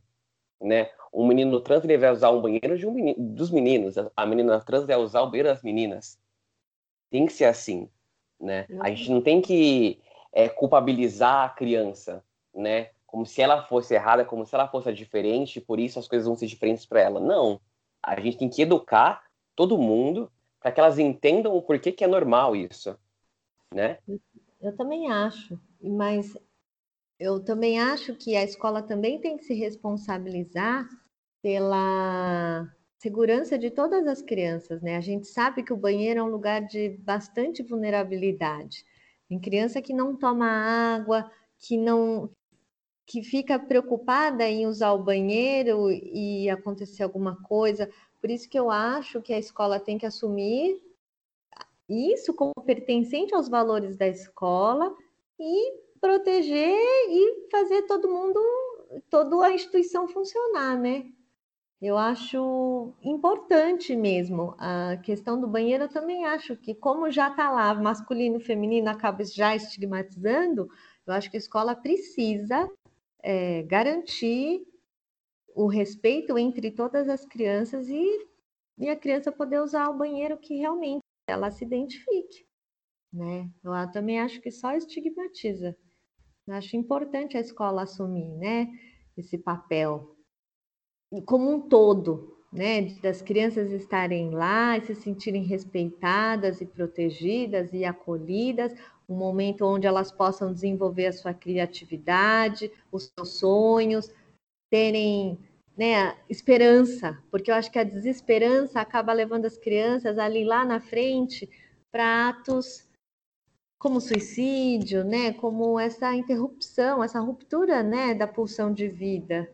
Né? Um menino trans ele vai usar um banheiro de um menino, dos meninos, a menina trans vai usar o banheiro das meninas. Tem que ser assim. Né? A gente não tem que é, culpabilizar a criança, né? Como se ela fosse errada, como se ela fosse diferente, por isso as coisas vão ser diferentes para ela. Não. A gente tem que educar todo mundo para que elas entendam o porquê que é normal isso, né? Eu também acho, mas eu também acho que a escola também tem que se responsabilizar pela segurança de todas as crianças, né? A gente sabe que o banheiro é um lugar de bastante vulnerabilidade. Tem criança que não toma água, que não que fica preocupada em usar o banheiro e acontecer alguma coisa. Por isso que eu acho que a escola tem que assumir isso como pertencente aos valores da escola e proteger e fazer todo mundo, toda a instituição funcionar, né? Eu acho importante mesmo a questão do banheiro. Eu também acho que, como já está lá, masculino e feminino acaba já estigmatizando, eu acho que a escola precisa é, garantir o respeito entre todas as crianças e, e a criança poder usar o banheiro que realmente ela se identifique. Né? Eu também acho que só estigmatiza. Eu acho importante a escola assumir né, esse papel como um todo, né, das crianças estarem lá e se sentirem respeitadas e protegidas e acolhidas, um momento onde elas possam desenvolver a sua criatividade, os seus sonhos, terem né, esperança, porque eu acho que a desesperança acaba levando as crianças ali lá na frente para atos como suicídio, né, como essa interrupção, essa ruptura, né, da pulsão de vida.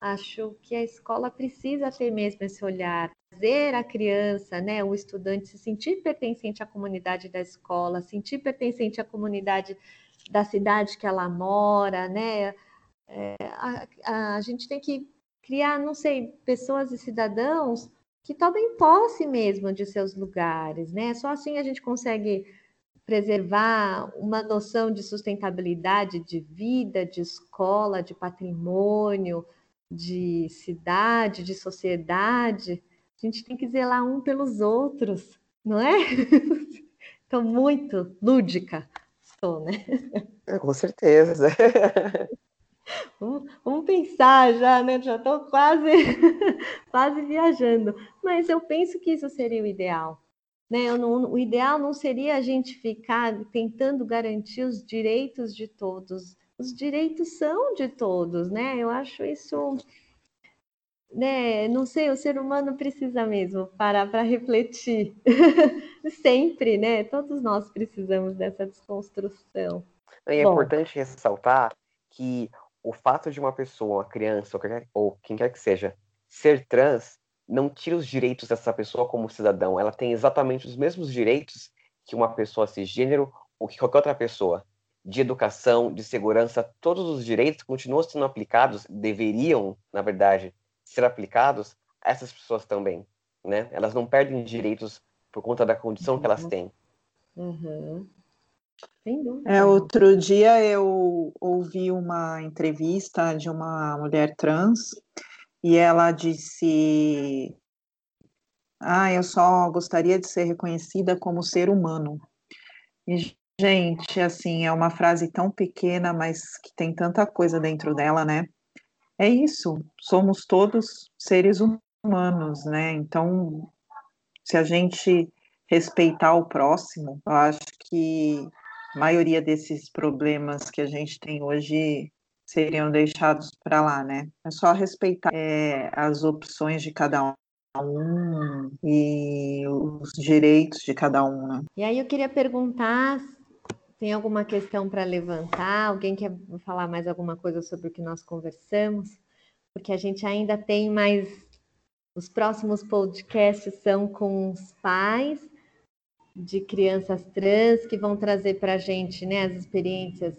Acho que a escola precisa ter mesmo esse olhar, fazer a criança, né, o estudante se sentir pertencente à comunidade da escola, sentir pertencente à comunidade da cidade que ela mora, né? É, a, a gente tem que criar, não sei, pessoas e cidadãos que tomem posse mesmo de seus lugares, né? Só assim a gente consegue preservar uma noção de sustentabilidade de vida, de escola, de patrimônio, de cidade, de sociedade, a gente tem que zelar um pelos outros, não é? Estou muito lúdica, estou, né? É, com certeza. Vamos, vamos, pensar já, né? Já estou quase, quase viajando. Mas eu penso que isso seria o ideal. Né? Não, o ideal não seria a gente ficar tentando garantir os direitos de todos, os direitos são de todos, né? Eu acho isso né, não sei, o ser humano precisa mesmo parar para refletir. Sempre, né? Todos nós precisamos dessa desconstrução. E é Bom, importante ressaltar que o fato de uma pessoa, uma criança, ou, qualquer, ou quem quer que seja, ser trans, não tira os direitos dessa pessoa como cidadão. Ela tem exatamente os mesmos direitos que uma pessoa cisgênero ou que qualquer outra pessoa. De educação, de segurança, todos os direitos continuam sendo aplicados, deveriam, na verdade, ser aplicados a essas pessoas também, né? Elas não perdem direitos por conta da condição uhum. que elas uhum. têm. Uhum. É, outro dia eu ouvi uma entrevista de uma mulher trans e ela disse: Ah, eu só gostaria de ser reconhecida como ser humano. E, gente, assim, é uma frase tão pequena, mas que tem tanta coisa dentro dela, né? É isso, somos todos seres humanos, né? Então, se a gente respeitar o próximo, eu acho que a maioria desses problemas que a gente tem hoje seriam deixados para lá, né? É só respeitar é, as opções de cada um e os direitos de cada um, né? E aí eu queria perguntar, tem alguma questão para levantar? Alguém quer falar mais alguma coisa sobre o que nós conversamos? Porque a gente ainda tem mais os próximos podcasts são com os pais de crianças trans que vão trazer para a gente né, as experiências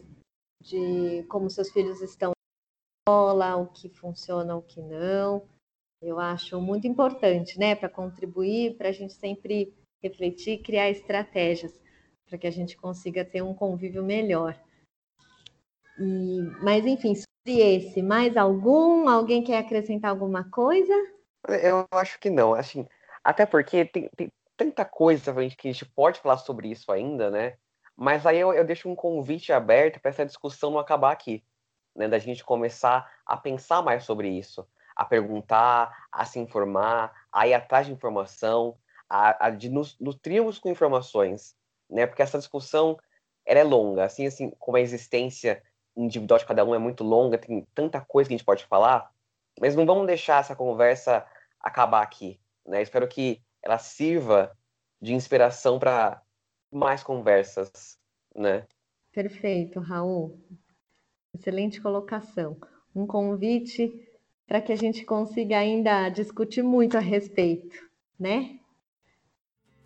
de como seus filhos estão na escola, o que funciona, o que não. Eu acho muito importante, né, para contribuir, para a gente sempre refletir, criar estratégias para que a gente consiga ter um convívio melhor. E, mas enfim, sobre esse, mais algum? Alguém quer acrescentar alguma coisa? Eu acho que não. Assim, até porque tem, tem tanta coisa que a gente pode falar sobre isso ainda, né? Mas aí eu, eu deixo um convite aberto para essa discussão não acabar aqui, né? Da gente começar a pensar mais sobre isso, a perguntar, a se informar, a ir atrás de informação, a, a de nos nutrirmos com informações, né? Porque essa discussão ela é longa, assim, assim, como a existência individual de cada um é muito longa, tem tanta coisa que a gente pode falar, mas não vamos deixar essa conversa acabar aqui, né? Espero que ela sirva de inspiração para mais conversas, né? Perfeito, Raul. Excelente colocação. Um convite para que a gente consiga ainda discutir muito a respeito, né?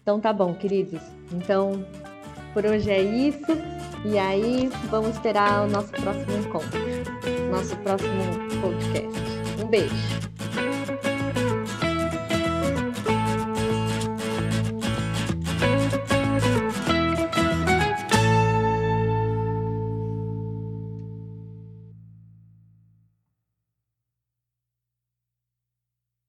Então tá bom, queridos. Então, por hoje é isso. E aí, vamos esperar o nosso próximo encontro, nosso próximo podcast. Um beijo.